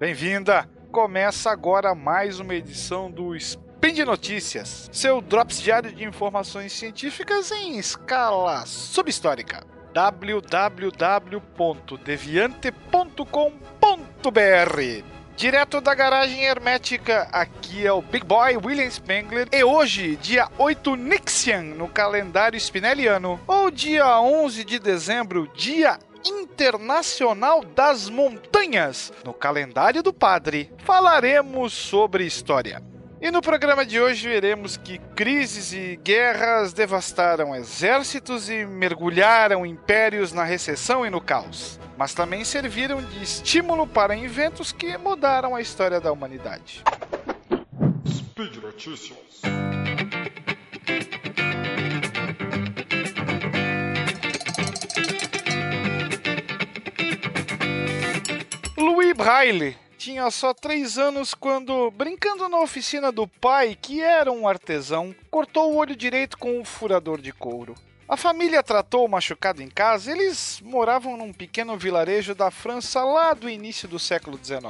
Bem-vinda! Começa agora mais uma edição do Spin de Notícias, seu drops diário de informações científicas em escala subhistórica. www.deviante.com.br Direto da garagem hermética, aqui é o Big Boy William Spengler. E hoje, dia 8 Nixian no calendário spinelliano, ou dia 11 de dezembro, dia Internacional das Montanhas, no calendário do Padre, falaremos sobre história. E no programa de hoje veremos que crises e guerras devastaram exércitos e mergulharam impérios na recessão e no caos, mas também serviram de estímulo para inventos que mudaram a história da humanidade. Speed Notícias. Braille. Tinha só três anos quando, brincando na oficina do pai, que era um artesão, cortou o olho direito com um furador de couro. A família tratou o machucado em casa. Eles moravam num pequeno vilarejo da França lá do início do século XIX.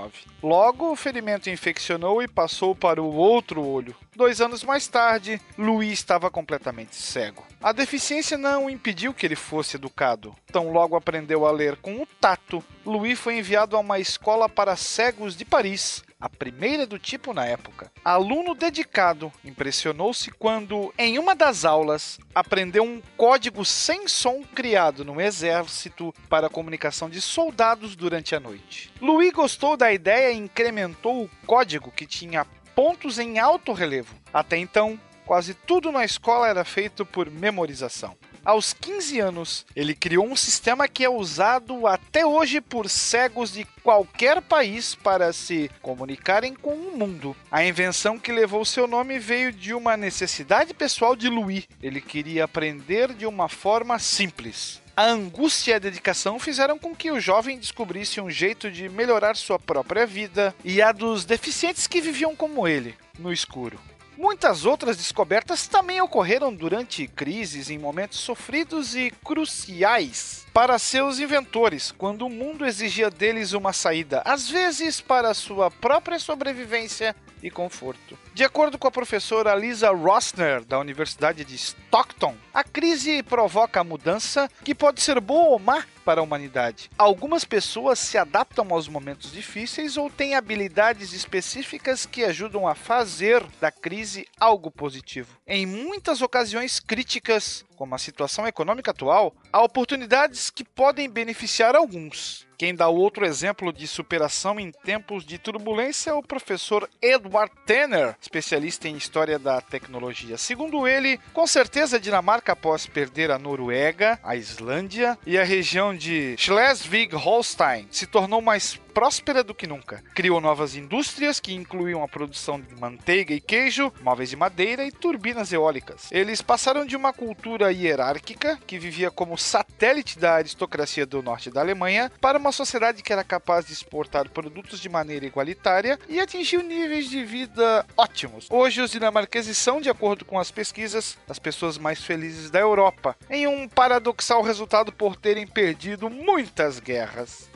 Logo, o ferimento infeccionou e passou para o outro olho. Dois anos mais tarde, Louis estava completamente cego. A deficiência não impediu que ele fosse educado. Tão logo aprendeu a ler com o tato, Louis foi enviado a uma escola para cegos de Paris, a primeira do tipo na época. Aluno dedicado, impressionou-se quando, em uma das aulas, aprendeu um código sem som criado no exército para a comunicação de soldados durante a noite. Louis gostou da ideia e incrementou o código que tinha pontos em alto relevo. Até então, quase tudo na escola era feito por memorização. Aos 15 anos, ele criou um sistema que é usado até hoje por cegos de qualquer país para se comunicarem com o mundo. A invenção que levou seu nome veio de uma necessidade pessoal de Louis. Ele queria aprender de uma forma simples. A angústia e a dedicação fizeram com que o jovem descobrisse um jeito de melhorar sua própria vida e a dos deficientes que viviam como ele, no escuro. Muitas outras descobertas também ocorreram durante crises em momentos sofridos e cruciais para seus inventores, quando o mundo exigia deles uma saída, às vezes para sua própria sobrevivência e conforto. De acordo com a professora Lisa Rossner, da Universidade de Stockton, a crise provoca a mudança que pode ser boa ou má para a humanidade. Algumas pessoas se adaptam aos momentos difíceis ou têm habilidades específicas que ajudam a fazer da crise algo positivo. Em muitas ocasiões críticas, como a situação econômica atual, há oportunidades que podem beneficiar alguns. Quem dá outro exemplo de superação em tempos de turbulência é o professor Edward Tanner, especialista em história da tecnologia. Segundo ele, com certeza a Dinamarca, após perder a Noruega, a Islândia e a região de Schleswig-Holstein, se tornou mais próspera do que nunca. Criou novas indústrias que incluíam a produção de manteiga e queijo, móveis de madeira e turbinas eólicas. Eles passaram de uma cultura hierárquica, que vivia como satélite da aristocracia do norte da Alemanha, para uma sociedade que era capaz de exportar produtos de maneira igualitária e atingiu níveis de vida ótimos. Hoje, os dinamarqueses são, de acordo com as pesquisas, as pessoas mais felizes da Europa, em um paradoxal resultado por terem perdido muitas guerras.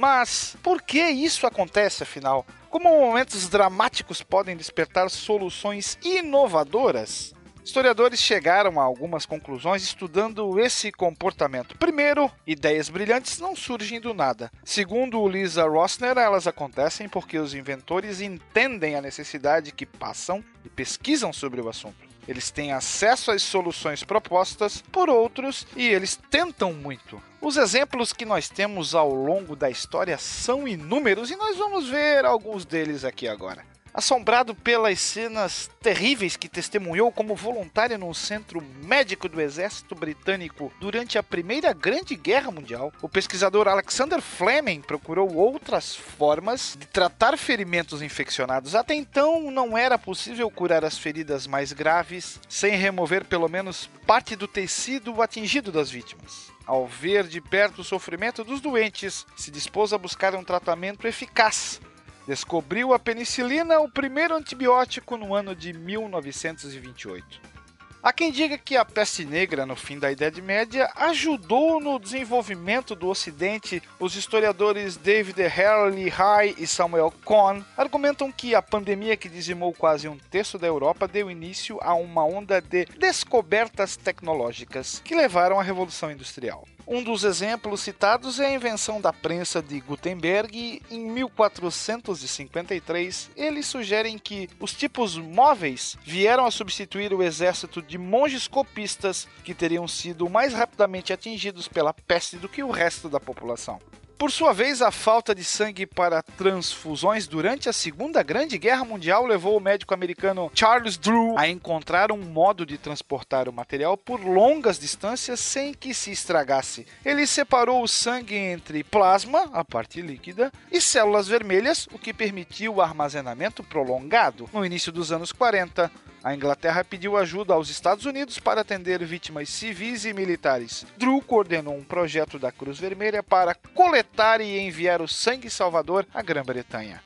Mas por que isso acontece afinal? Como momentos dramáticos podem despertar soluções inovadoras? Historiadores chegaram a algumas conclusões estudando esse comportamento. Primeiro, ideias brilhantes não surgem do nada. Segundo Lisa Rossner, elas acontecem porque os inventores entendem a necessidade que passam e pesquisam sobre o assunto. Eles têm acesso às soluções propostas por outros e eles tentam muito. Os exemplos que nós temos ao longo da história são inúmeros e nós vamos ver alguns deles aqui agora. Assombrado pelas cenas terríveis que testemunhou como voluntário no centro médico do exército britânico durante a Primeira Grande Guerra Mundial, o pesquisador Alexander Fleming procurou outras formas de tratar ferimentos infeccionados. Até então, não era possível curar as feridas mais graves sem remover pelo menos parte do tecido atingido das vítimas. Ao ver de perto o sofrimento dos doentes, se dispôs a buscar um tratamento eficaz descobriu a penicilina, o primeiro antibiótico, no ano de 1928. Há quem diga que a peste negra, no fim da Idade Média, ajudou no desenvolvimento do Ocidente. Os historiadores David Harley High e Samuel Cohn argumentam que a pandemia que dizimou quase um terço da Europa deu início a uma onda de descobertas tecnológicas que levaram à Revolução Industrial. Um dos exemplos citados é a invenção da prensa de Gutenberg em 1453. Eles sugerem que os tipos móveis vieram a substituir o exército de monges copistas que teriam sido mais rapidamente atingidos pela peste do que o resto da população. Por sua vez, a falta de sangue para transfusões durante a Segunda Grande Guerra Mundial levou o médico americano Charles Drew a encontrar um modo de transportar o material por longas distâncias sem que se estragasse. Ele separou o sangue entre plasma, a parte líquida, e células vermelhas, o que permitiu o armazenamento prolongado. No início dos anos 40, a Inglaterra pediu ajuda aos Estados Unidos para atender vítimas civis e militares. Drew coordenou um projeto da Cruz Vermelha para coletar e enviar o sangue salvador à Grã-Bretanha.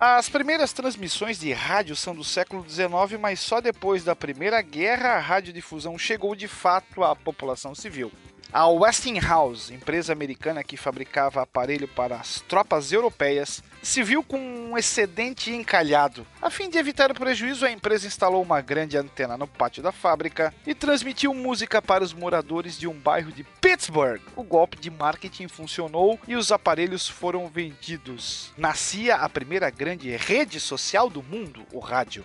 As primeiras transmissões de rádio são do século XIX, mas só depois da Primeira Guerra a radiodifusão chegou de fato à população civil. A Westinghouse, empresa americana que fabricava aparelho para as tropas europeias, se viu com um excedente encalhado. A fim de evitar o prejuízo, a empresa instalou uma grande antena no pátio da fábrica e transmitiu música para os moradores de um bairro de Pittsburgh. O golpe de marketing funcionou e os aparelhos foram vendidos. Nascia a primeira grande rede social do mundo, o rádio.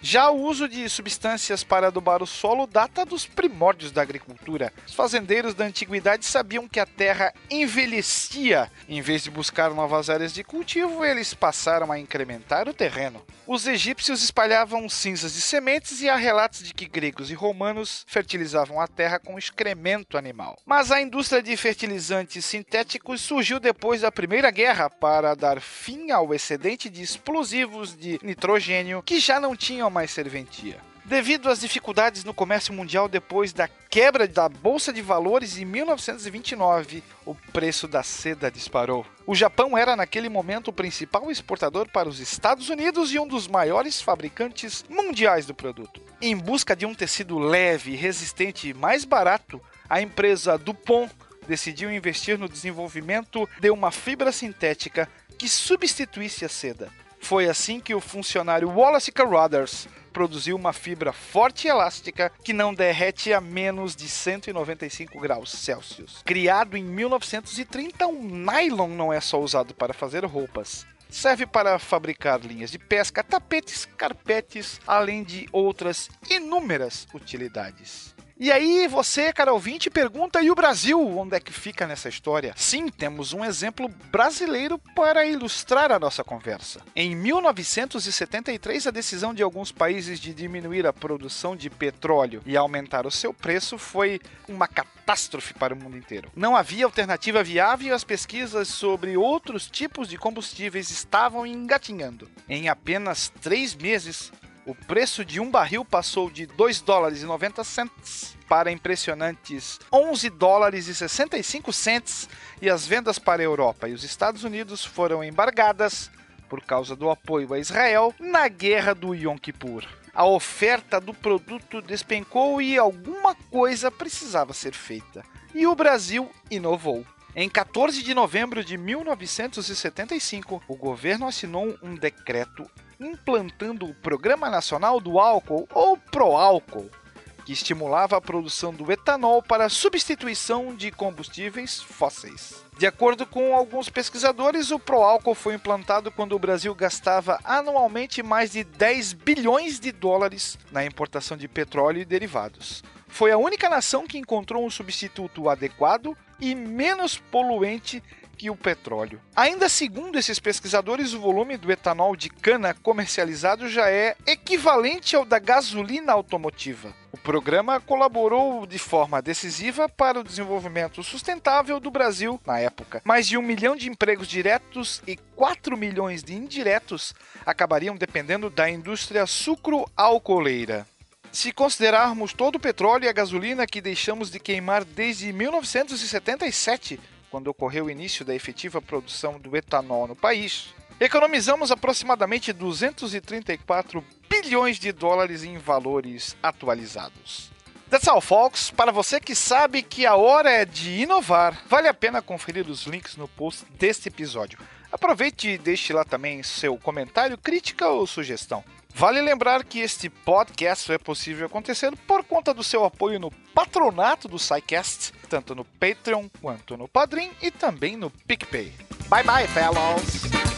Já o uso de substâncias para adubar o solo data dos primórdios da agricultura. Os fazendeiros da antiguidade sabiam que a terra envelhecia. Em vez de buscar novas áreas de cultivo, eles passaram a incrementar o terreno. Os egípcios espalhavam cinzas de sementes e há relatos de que gregos e romanos fertilizavam a terra com excremento animal. Mas a indústria de fertilizantes sintéticos surgiu depois da Primeira Guerra para dar fim ao excedente de explosivos de nitrogênio que já não tinham mais serventia. Devido às dificuldades no comércio mundial depois da quebra da bolsa de valores em 1929, o preço da seda disparou. O Japão era naquele momento o principal exportador para os Estados Unidos e um dos maiores fabricantes mundiais do produto. Em busca de um tecido leve, resistente e mais barato, a empresa Dupont decidiu investir no desenvolvimento de uma fibra sintética que substituísse a seda. Foi assim que o funcionário Wallace Carothers produziu uma fibra forte e elástica que não derrete a menos de 195 graus Celsius. Criado em 1930, o nylon não é só usado para fazer roupas. Serve para fabricar linhas de pesca, tapetes, carpetes, além de outras inúmeras utilidades. E aí você, cara ouvinte, pergunta: e o Brasil? Onde é que fica nessa história? Sim, temos um exemplo brasileiro para ilustrar a nossa conversa. Em 1973, a decisão de alguns países de diminuir a produção de petróleo e aumentar o seu preço foi uma catástrofe para o mundo inteiro. Não havia alternativa viável e as pesquisas sobre outros tipos de combustíveis estavam engatinhando. Em apenas três meses, o preço de um barril passou de 2 dólares e 90 cents para impressionantes 11 dólares e 65 cents e as vendas para a Europa e os Estados Unidos foram embargadas por causa do apoio a Israel na guerra do Yom Kippur. A oferta do produto despencou e alguma coisa precisava ser feita. E o Brasil inovou. Em 14 de novembro de 1975, o governo assinou um decreto implantando o Programa Nacional do Álcool, ou Proálcool, que estimulava a produção do etanol para substituição de combustíveis fósseis. De acordo com alguns pesquisadores, o Proálcool foi implantado quando o Brasil gastava anualmente mais de 10 bilhões de dólares na importação de petróleo e derivados. Foi a única nação que encontrou um substituto adequado e menos poluente que o petróleo. Ainda segundo esses pesquisadores, o volume do etanol de cana comercializado já é equivalente ao da gasolina automotiva. O programa colaborou de forma decisiva para o desenvolvimento sustentável do Brasil na época. Mais de um milhão de empregos diretos e 4 milhões de indiretos acabariam dependendo da indústria sucro-alcooleira. Se considerarmos todo o petróleo e a gasolina que deixamos de queimar desde 1977, quando ocorreu o início da efetiva produção do etanol no país, economizamos aproximadamente 234 bilhões de dólares em valores atualizados. That's all, folks. Para você que sabe que a hora é de inovar, vale a pena conferir os links no post deste episódio. Aproveite e deixe lá também seu comentário, crítica ou sugestão. Vale lembrar que este podcast é possível acontecer por conta do seu apoio no patronato do SciCast, tanto no Patreon quanto no Padrim e também no PicPay. Bye bye, fellows!